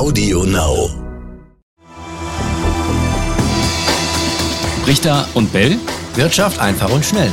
Audio Now. Richter und Bell. Wirtschaft einfach und schnell.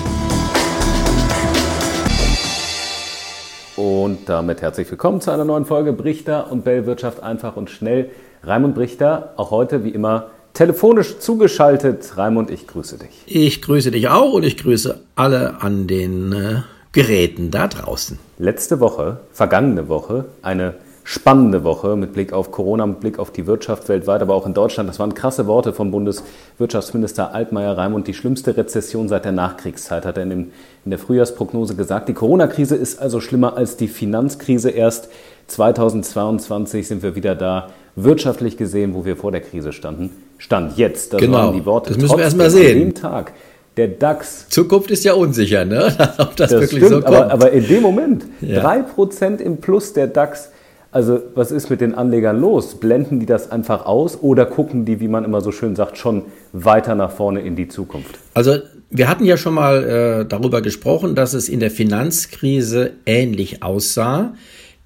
Und damit herzlich willkommen zu einer neuen Folge Brichter und Bell Wirtschaft einfach und schnell. Raimund Brichter, auch heute wie immer telefonisch zugeschaltet. Raimund, ich grüße dich. Ich grüße dich auch und ich grüße alle an den äh, Geräten da draußen. Letzte Woche, vergangene Woche, eine spannende Woche mit Blick auf Corona, mit Blick auf die Wirtschaft weltweit, aber auch in Deutschland. Das waren krasse Worte vom Bundeswirtschaftsminister Altmaier Raimund. Die schlimmste Rezession seit der Nachkriegszeit, hat er in, dem, in der Frühjahrsprognose gesagt. Die Corona-Krise ist also schlimmer als die Finanzkrise. Erst 2022 sind wir wieder da, wirtschaftlich gesehen, wo wir vor der Krise standen. Stand jetzt. Das genau. waren die Worte. Das müssen wir erstmal sehen. An dem Tag der DAX. Zukunft ist ja unsicher, ne? Ob das, das wirklich stimmt, so kommt. Aber, aber in dem Moment, ja. 3% im Plus der DAX also was ist mit den Anlegern los? Blenden die das einfach aus oder gucken die, wie man immer so schön sagt, schon weiter nach vorne in die Zukunft? Also wir hatten ja schon mal äh, darüber gesprochen, dass es in der Finanzkrise ähnlich aussah.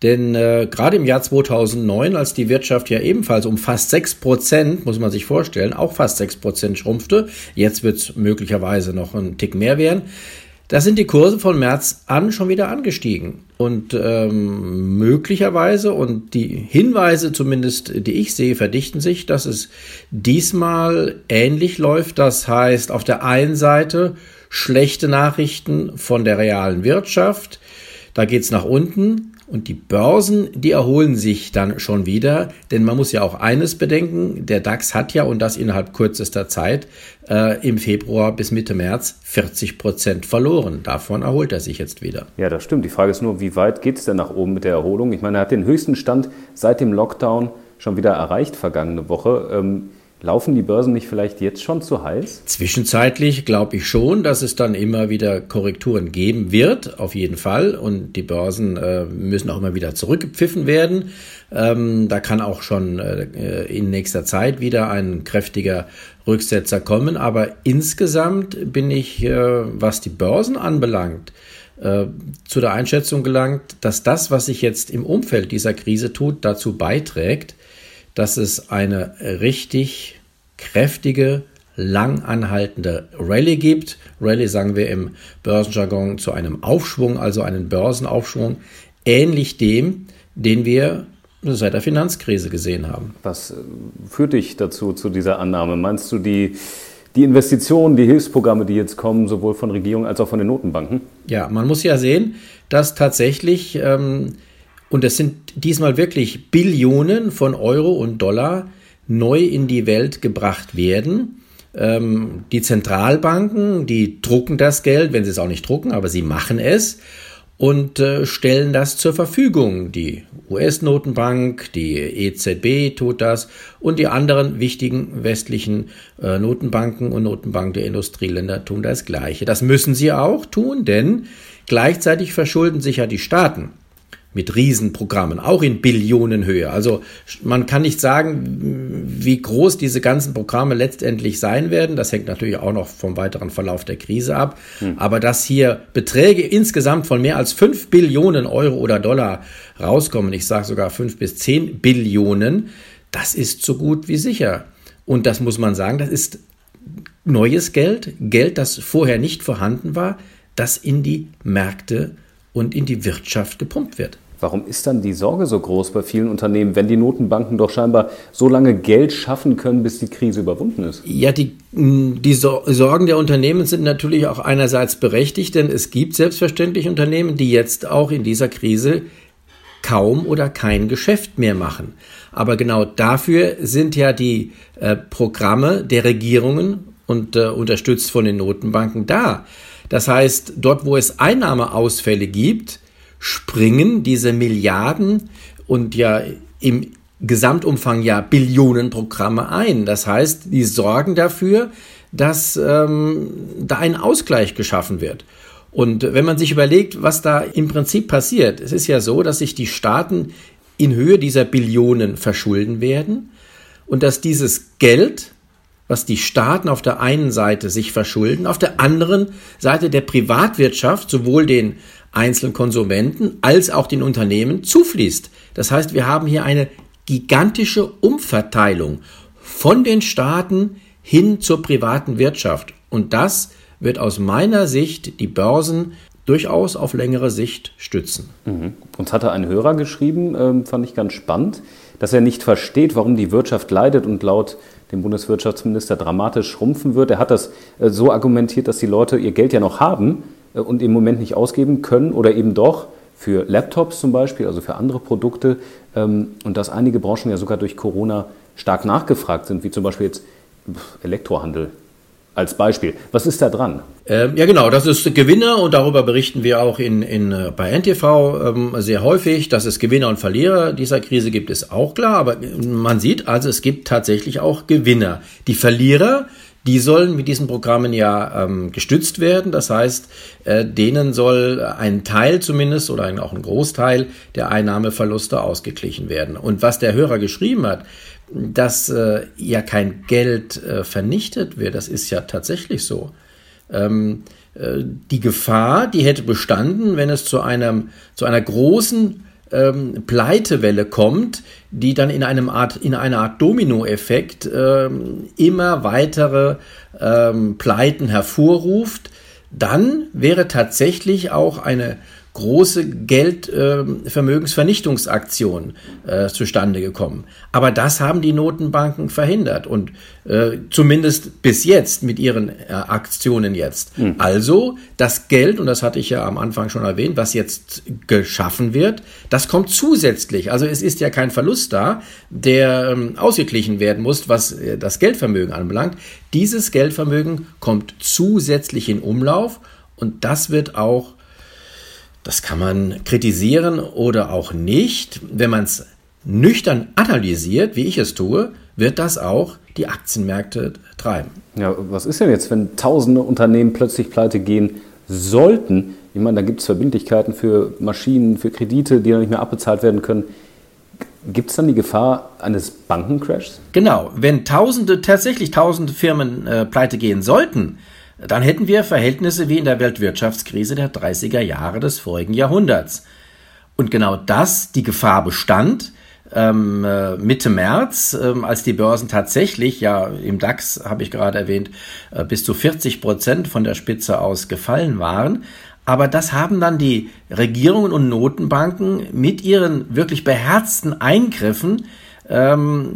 Denn äh, gerade im Jahr 2009, als die Wirtschaft ja ebenfalls um fast sechs Prozent, muss man sich vorstellen, auch fast sechs Prozent schrumpfte, jetzt wird es möglicherweise noch ein Tick mehr werden, da sind die Kurse von März an schon wieder angestiegen. Und ähm, möglicherweise, und die Hinweise zumindest, die ich sehe, verdichten sich, dass es diesmal ähnlich läuft. Das heißt, auf der einen Seite schlechte Nachrichten von der realen Wirtschaft, da geht's nach unten. Und die Börsen, die erholen sich dann schon wieder, denn man muss ja auch eines bedenken, der DAX hat ja, und das innerhalb kürzester Zeit, äh, im Februar bis Mitte März 40 Prozent verloren. Davon erholt er sich jetzt wieder. Ja, das stimmt. Die Frage ist nur, wie weit geht es denn nach oben mit der Erholung? Ich meine, er hat den höchsten Stand seit dem Lockdown schon wieder erreicht vergangene Woche. Ähm, Laufen die Börsen nicht vielleicht jetzt schon zu heiß? Zwischenzeitlich glaube ich schon, dass es dann immer wieder Korrekturen geben wird, auf jeden Fall. Und die Börsen äh, müssen auch immer wieder zurückgepfiffen werden. Ähm, da kann auch schon äh, in nächster Zeit wieder ein kräftiger Rücksetzer kommen. Aber insgesamt bin ich, äh, was die Börsen anbelangt, äh, zu der Einschätzung gelangt, dass das, was sich jetzt im Umfeld dieser Krise tut, dazu beiträgt, dass es eine richtig kräftige, lang anhaltende Rallye gibt. Rallye sagen wir im Börsenjargon zu einem Aufschwung, also einen Börsenaufschwung, ähnlich dem, den wir seit der Finanzkrise gesehen haben. Was äh, führt dich dazu, zu dieser Annahme? Meinst du die, die Investitionen, die Hilfsprogramme, die jetzt kommen, sowohl von Regierungen als auch von den Notenbanken? Ja, man muss ja sehen, dass tatsächlich ähm, und es sind diesmal wirklich Billionen von Euro und Dollar neu in die Welt gebracht werden. Ähm, die Zentralbanken, die drucken das Geld, wenn sie es auch nicht drucken, aber sie machen es und äh, stellen das zur Verfügung. Die US-Notenbank, die EZB tut das und die anderen wichtigen westlichen äh, Notenbanken und Notenbanken der Industrieländer tun das Gleiche. Das müssen sie auch tun, denn gleichzeitig verschulden sich ja die Staaten mit Riesenprogrammen, auch in Billionenhöhe. Also man kann nicht sagen, wie groß diese ganzen Programme letztendlich sein werden. Das hängt natürlich auch noch vom weiteren Verlauf der Krise ab. Hm. Aber dass hier Beträge insgesamt von mehr als fünf Billionen Euro oder Dollar rauskommen, ich sage sogar fünf bis zehn Billionen, das ist so gut wie sicher. Und das muss man sagen, das ist neues Geld, Geld, das vorher nicht vorhanden war, das in die Märkte und in die Wirtschaft gepumpt wird. Warum ist dann die Sorge so groß bei vielen Unternehmen, wenn die Notenbanken doch scheinbar so lange Geld schaffen können, bis die Krise überwunden ist? Ja, die, die Sorgen der Unternehmen sind natürlich auch einerseits berechtigt, denn es gibt selbstverständlich Unternehmen, die jetzt auch in dieser Krise kaum oder kein Geschäft mehr machen. Aber genau dafür sind ja die äh, Programme der Regierungen und äh, unterstützt von den Notenbanken da. Das heißt, dort, wo es Einnahmeausfälle gibt, springen diese Milliarden und ja im Gesamtumfang ja Billionenprogramme ein. Das heißt, die sorgen dafür, dass ähm, da ein Ausgleich geschaffen wird. Und wenn man sich überlegt, was da im Prinzip passiert, es ist ja so, dass sich die Staaten in Höhe dieser Billionen verschulden werden und dass dieses Geld was die Staaten auf der einen Seite sich verschulden, auf der anderen Seite der Privatwirtschaft, sowohl den einzelnen Konsumenten als auch den Unternehmen zufließt. Das heißt, wir haben hier eine gigantische Umverteilung von den Staaten hin zur privaten Wirtschaft. Und das wird aus meiner Sicht die Börsen durchaus auf längere Sicht stützen. Mhm. Uns hatte ein Hörer geschrieben, ähm, fand ich ganz spannend, dass er nicht versteht, warum die Wirtschaft leidet und laut dem Bundeswirtschaftsminister dramatisch schrumpfen wird. Er hat das äh, so argumentiert, dass die Leute ihr Geld ja noch haben äh, und im Moment nicht ausgeben können oder eben doch für Laptops zum Beispiel, also für andere Produkte ähm, und dass einige Branchen ja sogar durch Corona stark nachgefragt sind, wie zum Beispiel jetzt Elektrohandel als Beispiel. Was ist da dran? Ähm, ja, genau, das ist Gewinner und darüber berichten wir auch in, in, äh, bei NTV ähm, sehr häufig, dass es Gewinner und Verlierer dieser Krise gibt, ist auch klar, aber man sieht also, es gibt tatsächlich auch Gewinner. Die Verlierer, die sollen mit diesen Programmen ja ähm, gestützt werden. Das heißt, äh, denen soll ein Teil zumindest oder ein, auch ein Großteil der Einnahmeverluste ausgeglichen werden. Und was der Hörer geschrieben hat, dass äh, ja kein Geld äh, vernichtet wird. Das ist ja tatsächlich so. Ähm, äh, die Gefahr, die hätte bestanden, wenn es zu, einem, zu einer großen ähm, Pleitewelle kommt, die dann in, einem Art, in einer Art Dominoeffekt ähm, immer weitere ähm, Pleiten hervorruft, dann wäre tatsächlich auch eine große Geldvermögensvernichtungsaktion äh, äh, zustande gekommen. Aber das haben die Notenbanken verhindert und äh, zumindest bis jetzt mit ihren äh, Aktionen jetzt. Mhm. Also das Geld, und das hatte ich ja am Anfang schon erwähnt, was jetzt geschaffen wird, das kommt zusätzlich. Also es ist ja kein Verlust da, der ähm, ausgeglichen werden muss, was äh, das Geldvermögen anbelangt. Dieses Geldvermögen kommt zusätzlich in Umlauf und das wird auch das kann man kritisieren oder auch nicht. Wenn man es nüchtern analysiert, wie ich es tue, wird das auch die Aktienmärkte treiben. Ja, was ist denn jetzt, wenn tausende Unternehmen plötzlich pleite gehen sollten? Ich meine, da gibt es Verbindlichkeiten für Maschinen, für Kredite, die noch nicht mehr abbezahlt werden können. Gibt es dann die Gefahr eines Bankencrashs? Genau, wenn tausende, tatsächlich tausende Firmen äh, pleite gehen sollten, dann hätten wir Verhältnisse wie in der Weltwirtschaftskrise der 30er Jahre des vorigen Jahrhunderts. Und genau das, die Gefahr bestand, ähm, äh, Mitte März, ähm, als die Börsen tatsächlich, ja im DAX habe ich gerade erwähnt, äh, bis zu 40 Prozent von der Spitze aus gefallen waren. Aber das haben dann die Regierungen und Notenbanken mit ihren wirklich beherzten Eingriffen ähm,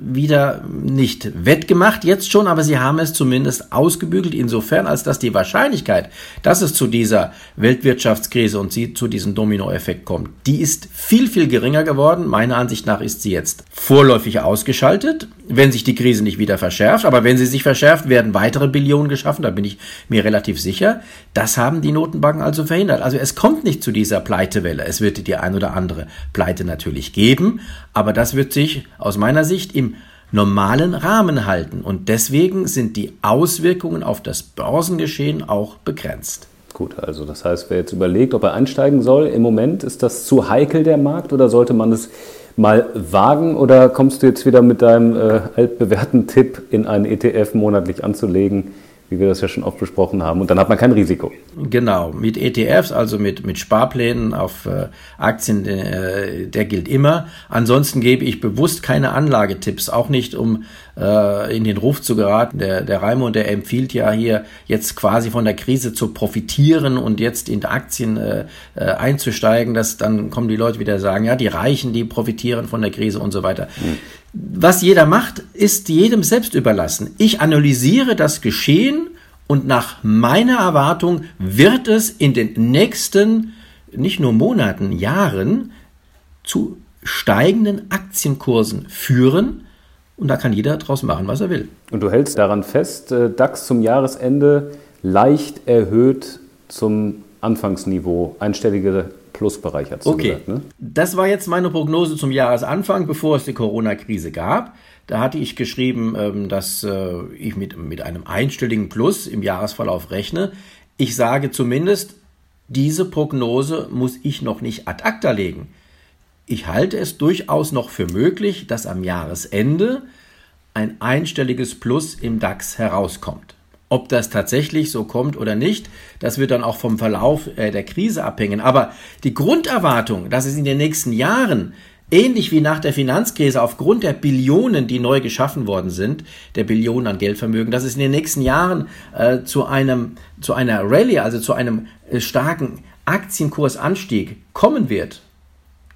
wieder nicht wettgemacht, jetzt schon, aber sie haben es zumindest ausgebügelt, insofern, als dass die Wahrscheinlichkeit, dass es zu dieser Weltwirtschaftskrise und sie zu diesem Dominoeffekt kommt, die ist viel, viel geringer geworden. Meiner Ansicht nach ist sie jetzt vorläufig ausgeschaltet, wenn sich die Krise nicht wieder verschärft. Aber wenn sie sich verschärft, werden weitere Billionen geschaffen, da bin ich mir relativ sicher. Das haben die Notenbanken also verhindert. Also es kommt nicht zu dieser Pleitewelle. Es wird die ein oder andere Pleite natürlich geben, aber das wird sich aus meiner Sicht im normalen Rahmen halten. Und deswegen sind die Auswirkungen auf das Börsengeschehen auch begrenzt. Gut, also das heißt, wer jetzt überlegt, ob er einsteigen soll, im Moment ist das zu heikel der Markt oder sollte man es mal wagen oder kommst du jetzt wieder mit deinem äh, altbewährten Tipp in einen ETF monatlich anzulegen? Wie wir das ja schon oft besprochen haben. Und dann hat man kein Risiko. Genau, mit ETFs, also mit, mit Sparplänen auf äh, Aktien, äh, der gilt immer. Ansonsten gebe ich bewusst keine Anlagetipps, auch nicht, um äh, in den Ruf zu geraten. Der, der Raimund, der empfiehlt ja hier jetzt quasi von der Krise zu profitieren und jetzt in Aktien äh, äh, einzusteigen. Das, dann kommen die Leute wieder sagen, ja, die Reichen, die profitieren von der Krise und so weiter. Mhm. Was jeder macht, ist jedem selbst überlassen. Ich analysiere das Geschehen und nach meiner Erwartung wird es in den nächsten nicht nur Monaten, Jahren zu steigenden Aktienkursen führen. Und da kann jeder daraus machen, was er will. Und du hältst daran fest, äh, DAX zum Jahresende leicht erhöht zum Anfangsniveau, einstellige Plusbereich, hat okay. gesagt. Ne? Das war jetzt meine Prognose zum Jahresanfang, bevor es die Corona-Krise gab. Da hatte ich geschrieben, ähm, dass äh, ich mit, einem einstelligen Plus im Jahresverlauf rechne. Ich sage zumindest, diese Prognose muss ich noch nicht ad acta legen. Ich halte es durchaus noch für möglich, dass am Jahresende ein einstelliges Plus im DAX herauskommt. Ob das tatsächlich so kommt oder nicht, das wird dann auch vom Verlauf äh, der Krise abhängen. Aber die Grunderwartung, dass es in den nächsten Jahren ähnlich wie nach der Finanzkrise aufgrund der Billionen, die neu geschaffen worden sind, der Billionen an Geldvermögen, dass es in den nächsten Jahren äh, zu einem zu einer Rallye, also zu einem äh, starken Aktienkursanstieg kommen wird,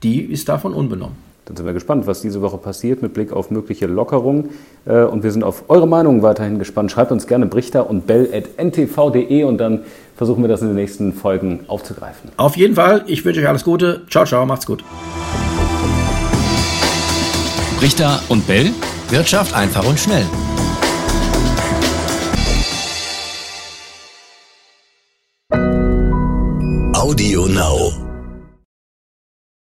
die ist davon unbenommen. Dann sind wir gespannt, was diese Woche passiert mit Blick auf mögliche Lockerungen. Äh, und wir sind auf eure Meinung weiterhin gespannt. Schreibt uns gerne brichter und bell.ntv.de und dann versuchen wir das in den nächsten Folgen aufzugreifen. Auf jeden Fall, ich wünsche euch alles Gute. Ciao, ciao, macht's gut. Brichter und Bell. Wirtschaft einfach und schnell. Audio Now.